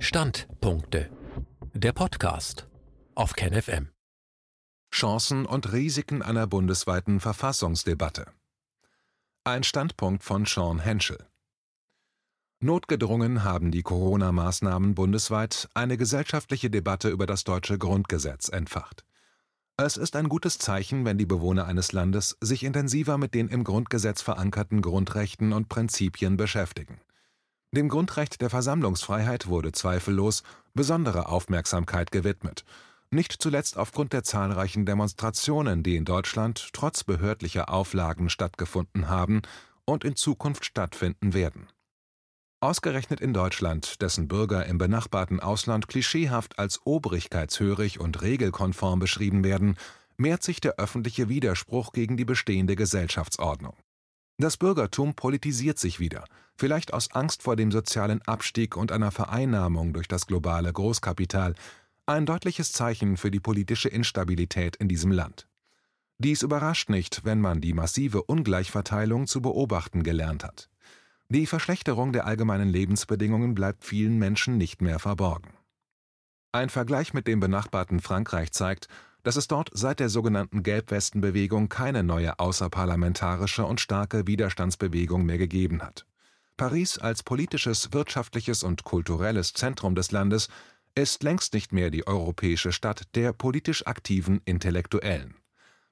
Standpunkte. Der Podcast auf KenFM. Chancen und Risiken einer bundesweiten Verfassungsdebatte. Ein Standpunkt von Sean Henschel. Notgedrungen haben die Corona-Maßnahmen bundesweit eine gesellschaftliche Debatte über das deutsche Grundgesetz entfacht. Es ist ein gutes Zeichen, wenn die Bewohner eines Landes sich intensiver mit den im Grundgesetz verankerten Grundrechten und Prinzipien beschäftigen. Dem Grundrecht der Versammlungsfreiheit wurde zweifellos besondere Aufmerksamkeit gewidmet, nicht zuletzt aufgrund der zahlreichen Demonstrationen, die in Deutschland trotz behördlicher Auflagen stattgefunden haben und in Zukunft stattfinden werden. Ausgerechnet in Deutschland, dessen Bürger im benachbarten Ausland klischeehaft als obrigkeitshörig und regelkonform beschrieben werden, mehrt sich der öffentliche Widerspruch gegen die bestehende Gesellschaftsordnung. Das Bürgertum politisiert sich wieder, vielleicht aus Angst vor dem sozialen Abstieg und einer Vereinnahmung durch das globale Großkapital, ein deutliches Zeichen für die politische Instabilität in diesem Land. Dies überrascht nicht, wenn man die massive Ungleichverteilung zu beobachten gelernt hat. Die Verschlechterung der allgemeinen Lebensbedingungen bleibt vielen Menschen nicht mehr verborgen. Ein Vergleich mit dem benachbarten Frankreich zeigt, dass es dort seit der sogenannten Gelbwestenbewegung keine neue außerparlamentarische und starke Widerstandsbewegung mehr gegeben hat. Paris als politisches, wirtschaftliches und kulturelles Zentrum des Landes ist längst nicht mehr die europäische Stadt der politisch aktiven Intellektuellen.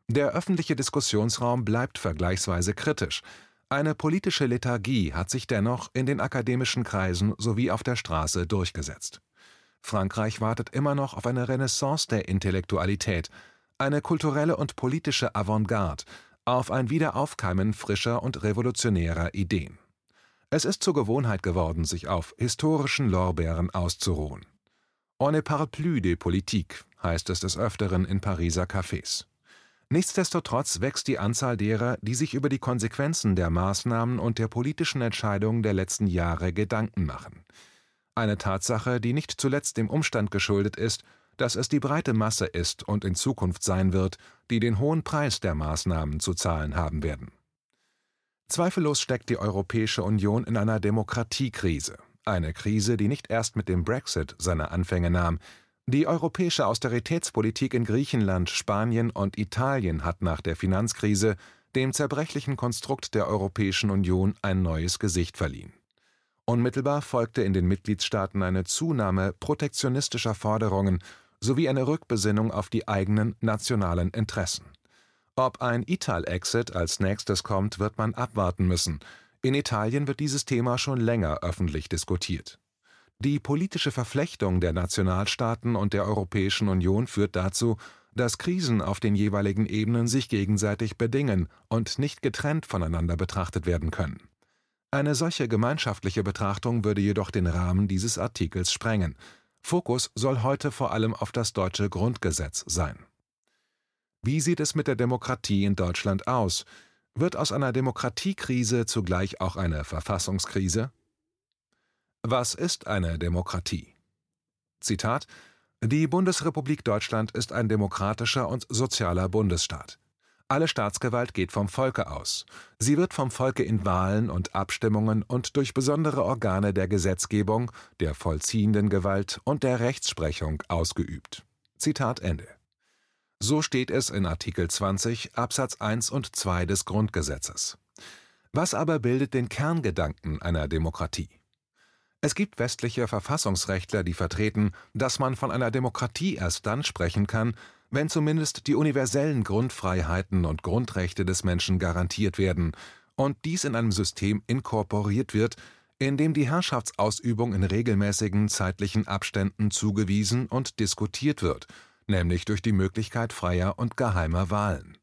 Der öffentliche Diskussionsraum bleibt vergleichsweise kritisch. Eine politische Lethargie hat sich dennoch in den akademischen Kreisen sowie auf der Straße durchgesetzt. Frankreich wartet immer noch auf eine Renaissance der Intellektualität, eine kulturelle und politische Avantgarde, auf ein Wiederaufkeimen frischer und revolutionärer Ideen. Es ist zur Gewohnheit geworden, sich auf historischen Lorbeeren auszuruhen. On ne parle plus de politique, heißt es des Öfteren in Pariser Cafés. Nichtsdestotrotz wächst die Anzahl derer, die sich über die Konsequenzen der Maßnahmen und der politischen Entscheidungen der letzten Jahre Gedanken machen. Eine Tatsache, die nicht zuletzt dem Umstand geschuldet ist, dass es die breite Masse ist und in Zukunft sein wird, die den hohen Preis der Maßnahmen zu zahlen haben werden. Zweifellos steckt die Europäische Union in einer Demokratiekrise, eine Krise, die nicht erst mit dem Brexit seine Anfänge nahm. Die europäische Austeritätspolitik in Griechenland, Spanien und Italien hat nach der Finanzkrise dem zerbrechlichen Konstrukt der Europäischen Union ein neues Gesicht verliehen. Unmittelbar folgte in den Mitgliedstaaten eine Zunahme protektionistischer Forderungen sowie eine Rückbesinnung auf die eigenen nationalen Interessen. Ob ein Ital-Exit als nächstes kommt, wird man abwarten müssen. In Italien wird dieses Thema schon länger öffentlich diskutiert. Die politische Verflechtung der Nationalstaaten und der Europäischen Union führt dazu, dass Krisen auf den jeweiligen Ebenen sich gegenseitig bedingen und nicht getrennt voneinander betrachtet werden können. Eine solche gemeinschaftliche Betrachtung würde jedoch den Rahmen dieses Artikels sprengen. Fokus soll heute vor allem auf das deutsche Grundgesetz sein. Wie sieht es mit der Demokratie in Deutschland aus? Wird aus einer Demokratiekrise zugleich auch eine Verfassungskrise? Was ist eine Demokratie? Zitat Die Bundesrepublik Deutschland ist ein demokratischer und sozialer Bundesstaat. Alle Staatsgewalt geht vom Volke aus. Sie wird vom Volke in Wahlen und Abstimmungen und durch besondere Organe der Gesetzgebung, der vollziehenden Gewalt und der Rechtsprechung ausgeübt. Zitat Ende. So steht es in Artikel 20 Absatz 1 und 2 des Grundgesetzes. Was aber bildet den Kerngedanken einer Demokratie? Es gibt westliche Verfassungsrechtler, die vertreten, dass man von einer Demokratie erst dann sprechen kann, wenn zumindest die universellen Grundfreiheiten und Grundrechte des Menschen garantiert werden und dies in einem System inkorporiert wird, in dem die Herrschaftsausübung in regelmäßigen zeitlichen Abständen zugewiesen und diskutiert wird, nämlich durch die Möglichkeit freier und geheimer Wahlen.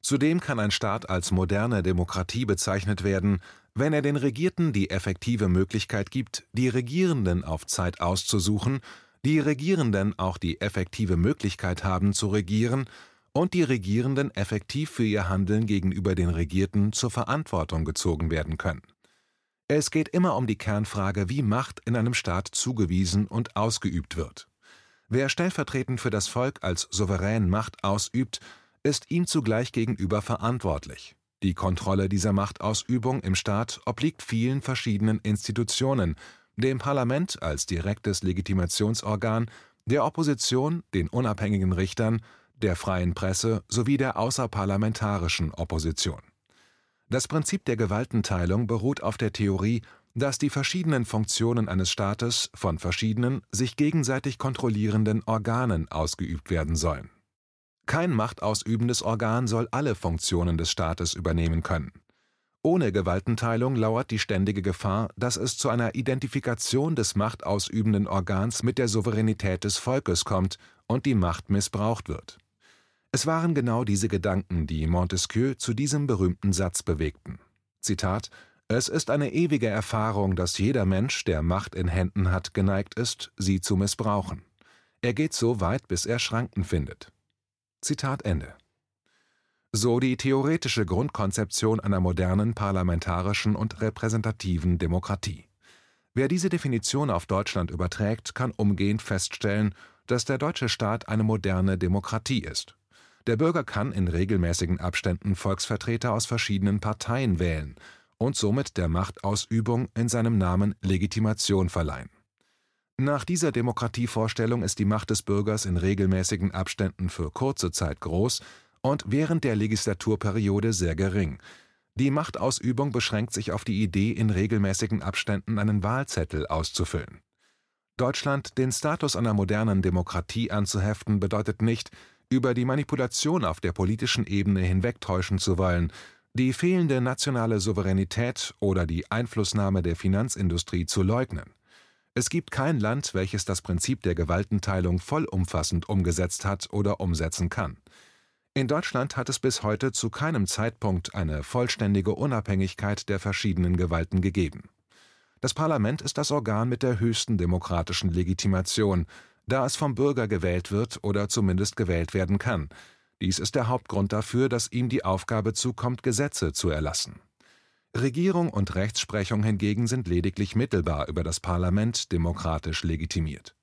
Zudem kann ein Staat als moderne Demokratie bezeichnet werden, wenn er den Regierten die effektive Möglichkeit gibt, die Regierenden auf Zeit auszusuchen die Regierenden auch die effektive Möglichkeit haben zu regieren und die Regierenden effektiv für ihr Handeln gegenüber den Regierten zur Verantwortung gezogen werden können. Es geht immer um die Kernfrage, wie Macht in einem Staat zugewiesen und ausgeübt wird. Wer stellvertretend für das Volk als souverän Macht ausübt, ist ihm zugleich gegenüber verantwortlich. Die Kontrolle dieser Machtausübung im Staat obliegt vielen verschiedenen Institutionen, dem Parlament als direktes Legitimationsorgan, der Opposition, den unabhängigen Richtern, der freien Presse sowie der außerparlamentarischen Opposition. Das Prinzip der Gewaltenteilung beruht auf der Theorie, dass die verschiedenen Funktionen eines Staates von verschiedenen, sich gegenseitig kontrollierenden Organen ausgeübt werden sollen. Kein machtausübendes Organ soll alle Funktionen des Staates übernehmen können. Ohne Gewaltenteilung lauert die ständige Gefahr, dass es zu einer Identifikation des machtausübenden Organs mit der Souveränität des Volkes kommt und die Macht missbraucht wird. Es waren genau diese Gedanken, die Montesquieu zu diesem berühmten Satz bewegten. Zitat Es ist eine ewige Erfahrung, dass jeder Mensch, der Macht in Händen hat, geneigt ist, sie zu missbrauchen. Er geht so weit, bis er Schranken findet. Zitat Ende. So die theoretische Grundkonzeption einer modernen parlamentarischen und repräsentativen Demokratie. Wer diese Definition auf Deutschland überträgt, kann umgehend feststellen, dass der deutsche Staat eine moderne Demokratie ist. Der Bürger kann in regelmäßigen Abständen Volksvertreter aus verschiedenen Parteien wählen und somit der Machtausübung in seinem Namen Legitimation verleihen. Nach dieser Demokratievorstellung ist die Macht des Bürgers in regelmäßigen Abständen für kurze Zeit groß und während der Legislaturperiode sehr gering. Die Machtausübung beschränkt sich auf die Idee, in regelmäßigen Abständen einen Wahlzettel auszufüllen. Deutschland den Status einer modernen Demokratie anzuheften, bedeutet nicht, über die Manipulation auf der politischen Ebene hinwegtäuschen zu wollen, die fehlende nationale Souveränität oder die Einflussnahme der Finanzindustrie zu leugnen. Es gibt kein Land, welches das Prinzip der Gewaltenteilung vollumfassend umgesetzt hat oder umsetzen kann. In Deutschland hat es bis heute zu keinem Zeitpunkt eine vollständige Unabhängigkeit der verschiedenen Gewalten gegeben. Das Parlament ist das Organ mit der höchsten demokratischen Legitimation, da es vom Bürger gewählt wird oder zumindest gewählt werden kann. Dies ist der Hauptgrund dafür, dass ihm die Aufgabe zukommt, Gesetze zu erlassen. Regierung und Rechtsprechung hingegen sind lediglich mittelbar über das Parlament demokratisch legitimiert.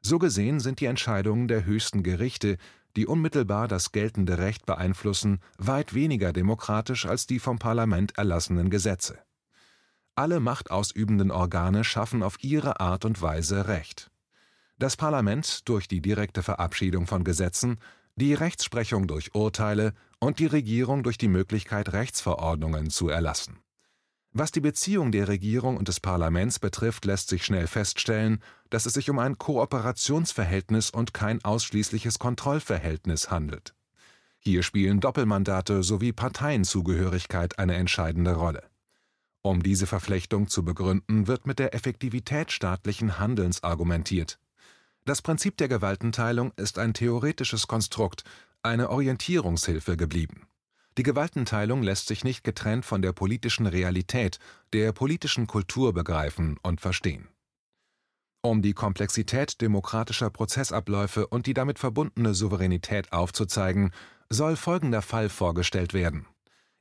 So gesehen sind die Entscheidungen der höchsten Gerichte, die unmittelbar das geltende Recht beeinflussen, weit weniger demokratisch als die vom Parlament erlassenen Gesetze. Alle machtausübenden Organe schaffen auf ihre Art und Weise Recht das Parlament durch die direkte Verabschiedung von Gesetzen, die Rechtsprechung durch Urteile und die Regierung durch die Möglichkeit, Rechtsverordnungen zu erlassen. Was die Beziehung der Regierung und des Parlaments betrifft, lässt sich schnell feststellen, dass es sich um ein Kooperationsverhältnis und kein ausschließliches Kontrollverhältnis handelt. Hier spielen Doppelmandate sowie Parteienzugehörigkeit eine entscheidende Rolle. Um diese Verflechtung zu begründen, wird mit der Effektivität staatlichen Handelns argumentiert. Das Prinzip der Gewaltenteilung ist ein theoretisches Konstrukt, eine Orientierungshilfe geblieben. Die Gewaltenteilung lässt sich nicht getrennt von der politischen Realität, der politischen Kultur begreifen und verstehen. Um die Komplexität demokratischer Prozessabläufe und die damit verbundene Souveränität aufzuzeigen, soll folgender Fall vorgestellt werden.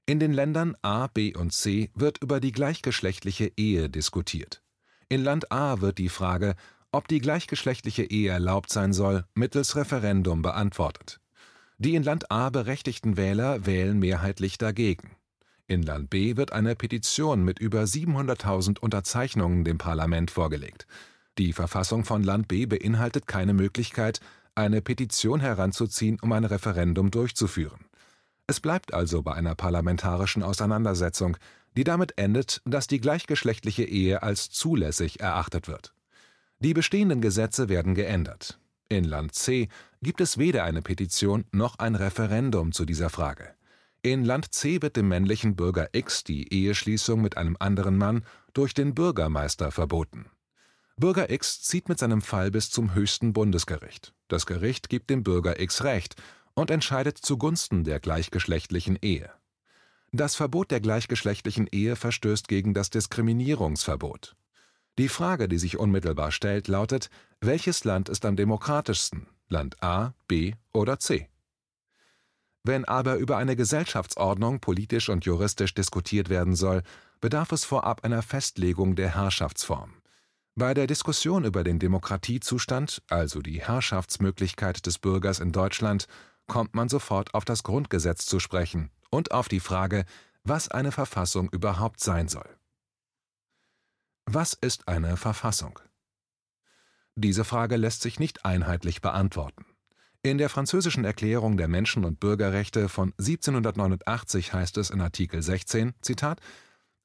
In den Ländern A, B und C wird über die gleichgeschlechtliche Ehe diskutiert. In Land A wird die Frage, ob die gleichgeschlechtliche Ehe erlaubt sein soll, mittels Referendum beantwortet. Die in Land A berechtigten Wähler wählen mehrheitlich dagegen. In Land B wird eine Petition mit über 700.000 Unterzeichnungen dem Parlament vorgelegt. Die Verfassung von Land B beinhaltet keine Möglichkeit, eine Petition heranzuziehen, um ein Referendum durchzuführen. Es bleibt also bei einer parlamentarischen Auseinandersetzung, die damit endet, dass die gleichgeschlechtliche Ehe als zulässig erachtet wird. Die bestehenden Gesetze werden geändert. In Land C gibt es weder eine Petition noch ein Referendum zu dieser Frage. In Land C wird dem männlichen Bürger X die Eheschließung mit einem anderen Mann durch den Bürgermeister verboten. Bürger X zieht mit seinem Fall bis zum höchsten Bundesgericht. Das Gericht gibt dem Bürger X Recht und entscheidet zugunsten der gleichgeschlechtlichen Ehe. Das Verbot der gleichgeschlechtlichen Ehe verstößt gegen das Diskriminierungsverbot. Die Frage, die sich unmittelbar stellt, lautet, welches Land ist am demokratischsten, Land A, B oder C? Wenn aber über eine Gesellschaftsordnung politisch und juristisch diskutiert werden soll, bedarf es vorab einer Festlegung der Herrschaftsform. Bei der Diskussion über den Demokratiezustand, also die Herrschaftsmöglichkeit des Bürgers in Deutschland, kommt man sofort auf das Grundgesetz zu sprechen und auf die Frage, was eine Verfassung überhaupt sein soll. Was ist eine Verfassung? Diese Frage lässt sich nicht einheitlich beantworten. In der französischen Erklärung der Menschen- und Bürgerrechte von 1789 heißt es in Artikel 16, Zitat,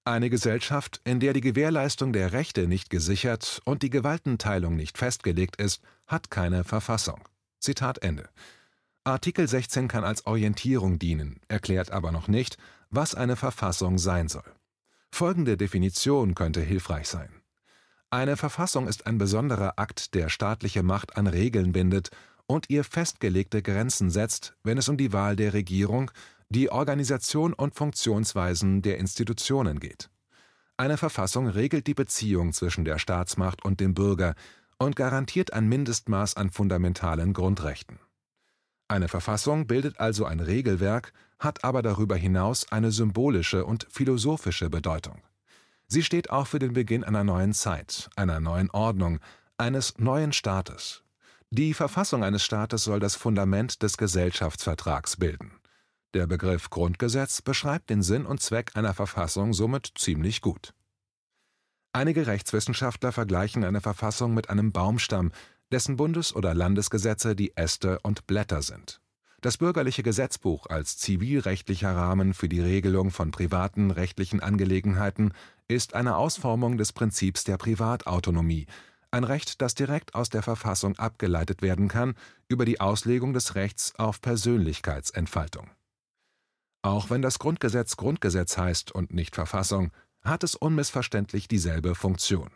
eine Gesellschaft, in der die Gewährleistung der Rechte nicht gesichert und die Gewaltenteilung nicht festgelegt ist, hat keine Verfassung. Zitat Ende. Artikel 16 kann als Orientierung dienen, erklärt aber noch nicht, was eine Verfassung sein soll. Folgende Definition könnte hilfreich sein. Eine Verfassung ist ein besonderer Akt, der staatliche Macht an Regeln bindet und ihr festgelegte Grenzen setzt, wenn es um die Wahl der Regierung, die Organisation und Funktionsweisen der Institutionen geht. Eine Verfassung regelt die Beziehung zwischen der Staatsmacht und dem Bürger und garantiert ein Mindestmaß an fundamentalen Grundrechten. Eine Verfassung bildet also ein Regelwerk, hat aber darüber hinaus eine symbolische und philosophische Bedeutung. Sie steht auch für den Beginn einer neuen Zeit, einer neuen Ordnung, eines neuen Staates. Die Verfassung eines Staates soll das Fundament des Gesellschaftsvertrags bilden. Der Begriff Grundgesetz beschreibt den Sinn und Zweck einer Verfassung somit ziemlich gut. Einige Rechtswissenschaftler vergleichen eine Verfassung mit einem Baumstamm, dessen Bundes- oder Landesgesetze die Äste und Blätter sind. Das bürgerliche Gesetzbuch als zivilrechtlicher Rahmen für die Regelung von privaten rechtlichen Angelegenheiten ist eine Ausformung des Prinzips der Privatautonomie, ein Recht, das direkt aus der Verfassung abgeleitet werden kann über die Auslegung des Rechts auf Persönlichkeitsentfaltung auch wenn das Grundgesetz Grundgesetz heißt und nicht Verfassung, hat es unmissverständlich dieselbe Funktion.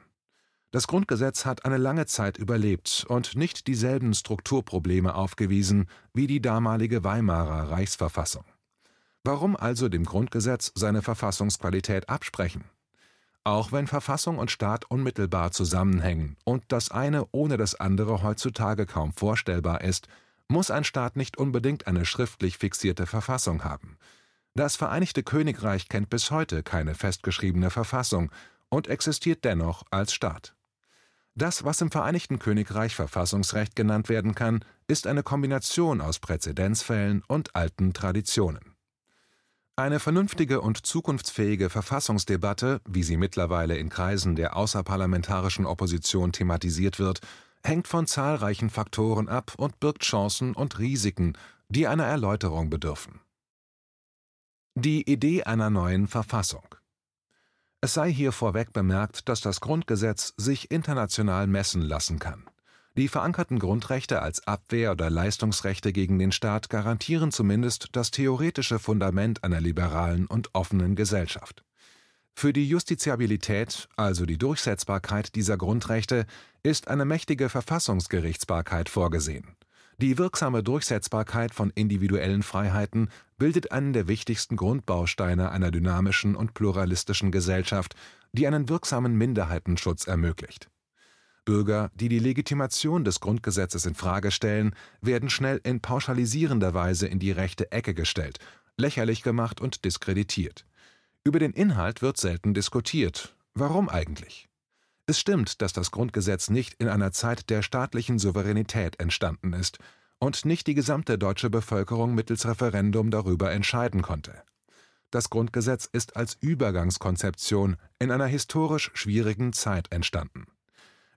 Das Grundgesetz hat eine lange Zeit überlebt und nicht dieselben Strukturprobleme aufgewiesen wie die damalige Weimarer Reichsverfassung. Warum also dem Grundgesetz seine Verfassungsqualität absprechen? Auch wenn Verfassung und Staat unmittelbar zusammenhängen und das eine ohne das andere heutzutage kaum vorstellbar ist, muss ein Staat nicht unbedingt eine schriftlich fixierte Verfassung haben. Das Vereinigte Königreich kennt bis heute keine festgeschriebene Verfassung und existiert dennoch als Staat. Das, was im Vereinigten Königreich Verfassungsrecht genannt werden kann, ist eine Kombination aus Präzedenzfällen und alten Traditionen. Eine vernünftige und zukunftsfähige Verfassungsdebatte, wie sie mittlerweile in Kreisen der außerparlamentarischen Opposition thematisiert wird, hängt von zahlreichen Faktoren ab und birgt Chancen und Risiken, die einer Erläuterung bedürfen. Die Idee einer neuen Verfassung Es sei hier vorweg bemerkt, dass das Grundgesetz sich international messen lassen kann. Die verankerten Grundrechte als Abwehr- oder Leistungsrechte gegen den Staat garantieren zumindest das theoretische Fundament einer liberalen und offenen Gesellschaft. Für die Justiziabilität, also die Durchsetzbarkeit dieser Grundrechte, ist eine mächtige Verfassungsgerichtsbarkeit vorgesehen. Die wirksame Durchsetzbarkeit von individuellen Freiheiten bildet einen der wichtigsten Grundbausteine einer dynamischen und pluralistischen Gesellschaft, die einen wirksamen Minderheitenschutz ermöglicht. Bürger, die die Legitimation des Grundgesetzes in Frage stellen, werden schnell in pauschalisierender Weise in die rechte Ecke gestellt, lächerlich gemacht und diskreditiert. Über den Inhalt wird selten diskutiert. Warum eigentlich? Es stimmt, dass das Grundgesetz nicht in einer Zeit der staatlichen Souveränität entstanden ist und nicht die gesamte deutsche Bevölkerung mittels Referendum darüber entscheiden konnte. Das Grundgesetz ist als Übergangskonzeption in einer historisch schwierigen Zeit entstanden.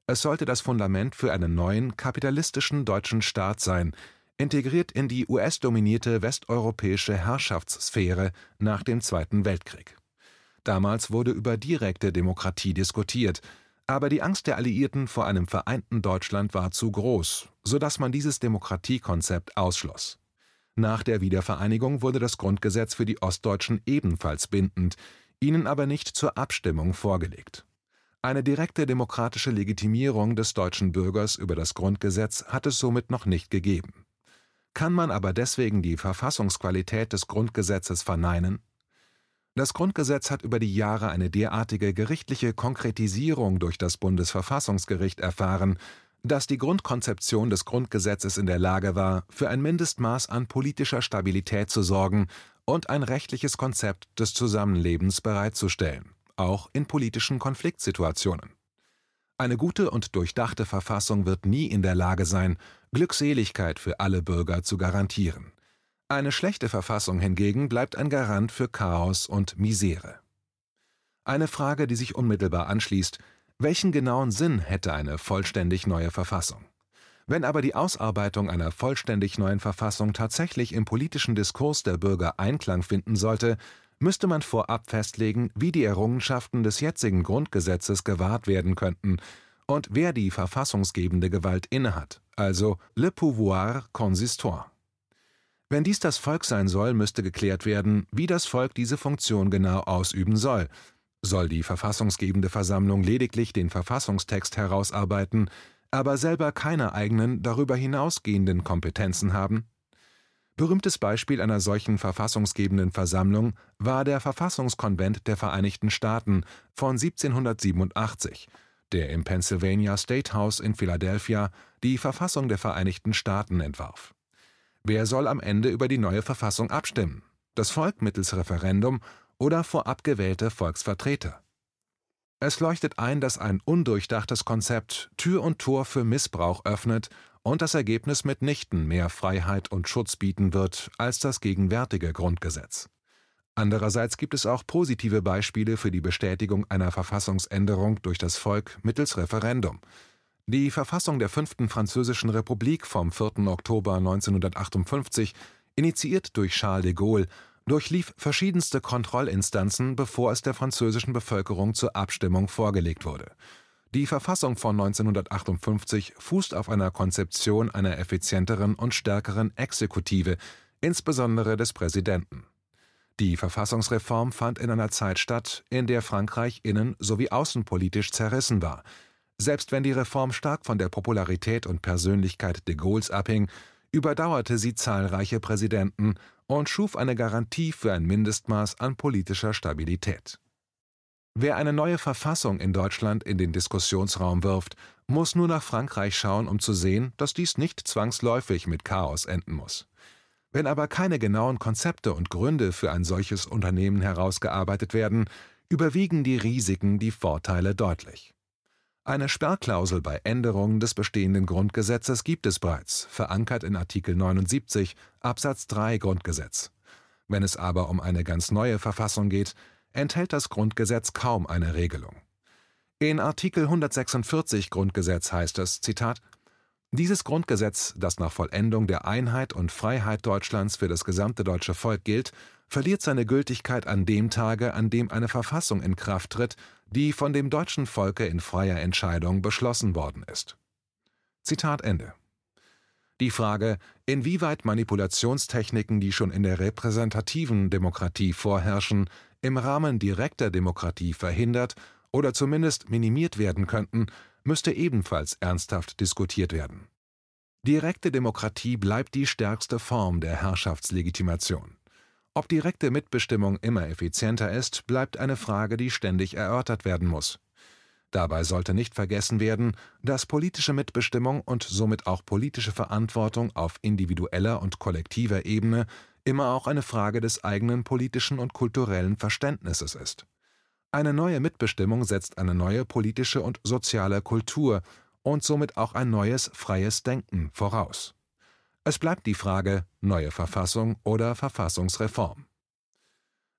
Es sollte das Fundament für einen neuen kapitalistischen deutschen Staat sein, integriert in die US-dominierte westeuropäische Herrschaftssphäre nach dem Zweiten Weltkrieg. Damals wurde über direkte Demokratie diskutiert, aber die Angst der Alliierten vor einem vereinten Deutschland war zu groß, so dass man dieses Demokratiekonzept ausschloss. Nach der Wiedervereinigung wurde das Grundgesetz für die Ostdeutschen ebenfalls bindend, ihnen aber nicht zur Abstimmung vorgelegt. Eine direkte demokratische Legitimierung des deutschen Bürgers über das Grundgesetz hat es somit noch nicht gegeben. Kann man aber deswegen die Verfassungsqualität des Grundgesetzes verneinen? Das Grundgesetz hat über die Jahre eine derartige gerichtliche Konkretisierung durch das Bundesverfassungsgericht erfahren, dass die Grundkonzeption des Grundgesetzes in der Lage war, für ein Mindestmaß an politischer Stabilität zu sorgen und ein rechtliches Konzept des Zusammenlebens bereitzustellen, auch in politischen Konfliktsituationen. Eine gute und durchdachte Verfassung wird nie in der Lage sein, Glückseligkeit für alle Bürger zu garantieren. Eine schlechte Verfassung hingegen bleibt ein Garant für Chaos und Misere. Eine Frage, die sich unmittelbar anschließt, Welchen genauen Sinn hätte eine vollständig neue Verfassung? Wenn aber die Ausarbeitung einer vollständig neuen Verfassung tatsächlich im politischen Diskurs der Bürger Einklang finden sollte, müsste man vorab festlegen, wie die Errungenschaften des jetzigen Grundgesetzes gewahrt werden könnten und wer die verfassungsgebende Gewalt innehat, also le pouvoir consistoire. Wenn dies das Volk sein soll, müsste geklärt werden, wie das Volk diese Funktion genau ausüben soll. Soll die verfassungsgebende Versammlung lediglich den Verfassungstext herausarbeiten, aber selber keine eigenen darüber hinausgehenden Kompetenzen haben? Berühmtes Beispiel einer solchen verfassungsgebenden Versammlung war der Verfassungskonvent der Vereinigten Staaten von 1787, der im Pennsylvania State House in Philadelphia die Verfassung der Vereinigten Staaten entwarf. Wer soll am Ende über die neue Verfassung abstimmen? Das Volk mittels Referendum oder vorab gewählte Volksvertreter? Es leuchtet ein, dass ein undurchdachtes Konzept Tür und Tor für Missbrauch öffnet und das Ergebnis mitnichten mehr Freiheit und Schutz bieten wird als das gegenwärtige Grundgesetz. Andererseits gibt es auch positive Beispiele für die Bestätigung einer Verfassungsänderung durch das Volk mittels Referendum. Die Verfassung der Fünften Französischen Republik vom 4. Oktober 1958, initiiert durch Charles de Gaulle, durchlief verschiedenste Kontrollinstanzen, bevor es der französischen Bevölkerung zur Abstimmung vorgelegt wurde. Die Verfassung von 1958 fußt auf einer Konzeption einer effizienteren und stärkeren Exekutive, insbesondere des Präsidenten. Die Verfassungsreform fand in einer Zeit statt, in der Frankreich innen- sowie außenpolitisch zerrissen war. Selbst wenn die Reform stark von der Popularität und Persönlichkeit de Gaulles abhing, überdauerte sie zahlreiche Präsidenten und schuf eine Garantie für ein Mindestmaß an politischer Stabilität. Wer eine neue Verfassung in Deutschland in den Diskussionsraum wirft, muss nur nach Frankreich schauen, um zu sehen, dass dies nicht zwangsläufig mit Chaos enden muss. Wenn aber keine genauen Konzepte und Gründe für ein solches Unternehmen herausgearbeitet werden, überwiegen die Risiken die Vorteile deutlich. Eine Sperrklausel bei Änderungen des bestehenden Grundgesetzes gibt es bereits, verankert in Artikel 79 Absatz 3 Grundgesetz. Wenn es aber um eine ganz neue Verfassung geht, enthält das Grundgesetz kaum eine Regelung. In Artikel 146 Grundgesetz heißt es, Zitat, dieses Grundgesetz, das nach Vollendung der Einheit und Freiheit Deutschlands für das gesamte deutsche Volk gilt, verliert seine Gültigkeit an dem Tage, an dem eine Verfassung in Kraft tritt, die von dem deutschen Volke in freier Entscheidung beschlossen worden ist. Zitat Ende. Die Frage, inwieweit Manipulationstechniken, die schon in der repräsentativen Demokratie vorherrschen, im Rahmen direkter Demokratie verhindert oder zumindest minimiert werden könnten, müsste ebenfalls ernsthaft diskutiert werden. Direkte Demokratie bleibt die stärkste Form der Herrschaftslegitimation. Ob direkte Mitbestimmung immer effizienter ist, bleibt eine Frage, die ständig erörtert werden muss. Dabei sollte nicht vergessen werden, dass politische Mitbestimmung und somit auch politische Verantwortung auf individueller und kollektiver Ebene immer auch eine Frage des eigenen politischen und kulturellen Verständnisses ist. Eine neue Mitbestimmung setzt eine neue politische und soziale Kultur und somit auch ein neues freies Denken voraus. Es bleibt die Frage neue Verfassung oder Verfassungsreform.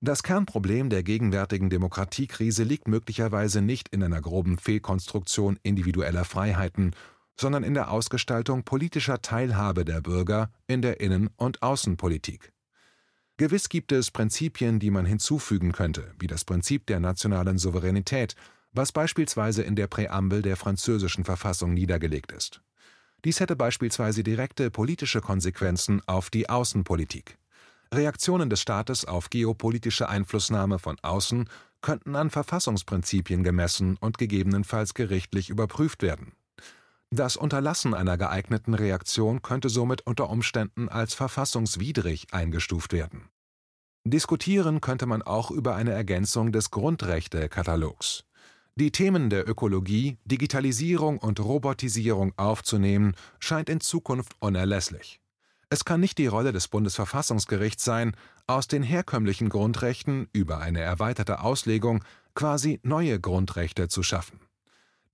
Das Kernproblem der gegenwärtigen Demokratiekrise liegt möglicherweise nicht in einer groben Fehlkonstruktion individueller Freiheiten, sondern in der Ausgestaltung politischer Teilhabe der Bürger in der Innen- und Außenpolitik. Gewiss gibt es Prinzipien, die man hinzufügen könnte, wie das Prinzip der nationalen Souveränität, was beispielsweise in der Präambel der französischen Verfassung niedergelegt ist. Dies hätte beispielsweise direkte politische Konsequenzen auf die Außenpolitik. Reaktionen des Staates auf geopolitische Einflussnahme von außen könnten an Verfassungsprinzipien gemessen und gegebenenfalls gerichtlich überprüft werden. Das Unterlassen einer geeigneten Reaktion könnte somit unter Umständen als verfassungswidrig eingestuft werden. Diskutieren könnte man auch über eine Ergänzung des Grundrechte-Katalogs. Die Themen der Ökologie, Digitalisierung und Robotisierung aufzunehmen, scheint in Zukunft unerlässlich. Es kann nicht die Rolle des Bundesverfassungsgerichts sein, aus den herkömmlichen Grundrechten über eine erweiterte Auslegung quasi neue Grundrechte zu schaffen.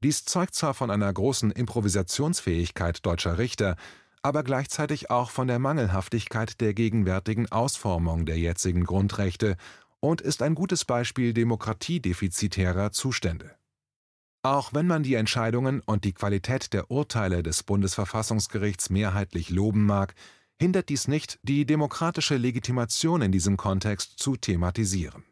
Dies zeugt zwar von einer großen Improvisationsfähigkeit deutscher Richter, aber gleichzeitig auch von der Mangelhaftigkeit der gegenwärtigen Ausformung der jetzigen Grundrechte und ist ein gutes Beispiel demokratiedefizitärer Zustände Auch wenn man die Entscheidungen und die Qualität der Urteile des Bundesverfassungsgerichts mehrheitlich loben mag, hindert dies nicht, die demokratische Legitimation in diesem Kontext zu thematisieren.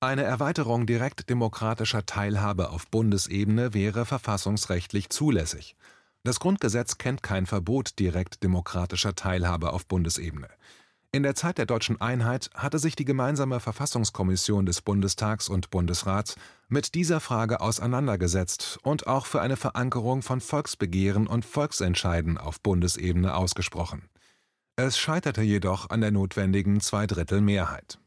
Eine Erweiterung direkt demokratischer Teilhabe auf Bundesebene wäre verfassungsrechtlich zulässig. Das Grundgesetz kennt kein Verbot direkt demokratischer Teilhabe auf Bundesebene. In der Zeit der deutschen Einheit hatte sich die gemeinsame Verfassungskommission des Bundestags und Bundesrats mit dieser Frage auseinandergesetzt und auch für eine Verankerung von Volksbegehren und Volksentscheiden auf Bundesebene ausgesprochen. Es scheiterte jedoch an der notwendigen Zweidrittelmehrheit.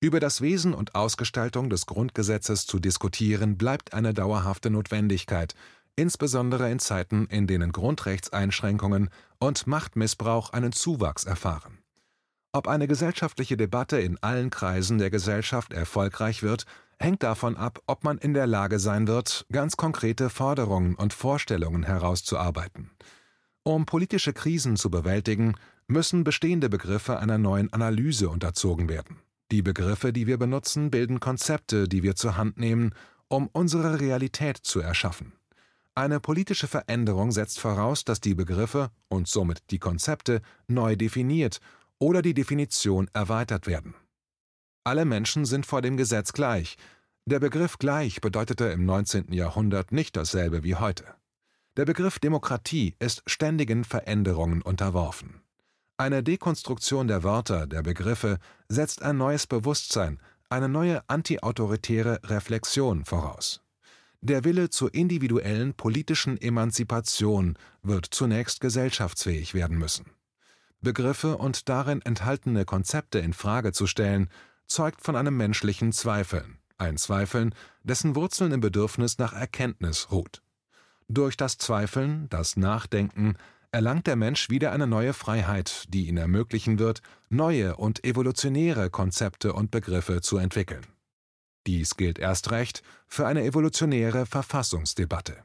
Über das Wesen und Ausgestaltung des Grundgesetzes zu diskutieren bleibt eine dauerhafte Notwendigkeit, insbesondere in Zeiten, in denen Grundrechtseinschränkungen und Machtmissbrauch einen Zuwachs erfahren. Ob eine gesellschaftliche Debatte in allen Kreisen der Gesellschaft erfolgreich wird, hängt davon ab, ob man in der Lage sein wird, ganz konkrete Forderungen und Vorstellungen herauszuarbeiten. Um politische Krisen zu bewältigen, müssen bestehende Begriffe einer neuen Analyse unterzogen werden. Die Begriffe, die wir benutzen, bilden Konzepte, die wir zur Hand nehmen, um unsere Realität zu erschaffen. Eine politische Veränderung setzt voraus, dass die Begriffe und somit die Konzepte neu definiert oder die Definition erweitert werden. Alle Menschen sind vor dem Gesetz gleich. Der Begriff gleich bedeutete im 19. Jahrhundert nicht dasselbe wie heute. Der Begriff Demokratie ist ständigen Veränderungen unterworfen. Eine Dekonstruktion der Wörter, der Begriffe setzt ein neues Bewusstsein, eine neue antiautoritäre Reflexion voraus. Der Wille zur individuellen politischen Emanzipation wird zunächst gesellschaftsfähig werden müssen. Begriffe und darin enthaltene Konzepte in Frage zu stellen, zeugt von einem menschlichen Zweifeln, ein Zweifeln, dessen Wurzeln im Bedürfnis nach Erkenntnis ruht. Durch das Zweifeln, das Nachdenken, erlangt der Mensch wieder eine neue Freiheit, die ihn ermöglichen wird, neue und evolutionäre Konzepte und Begriffe zu entwickeln. Dies gilt erst recht für eine evolutionäre Verfassungsdebatte.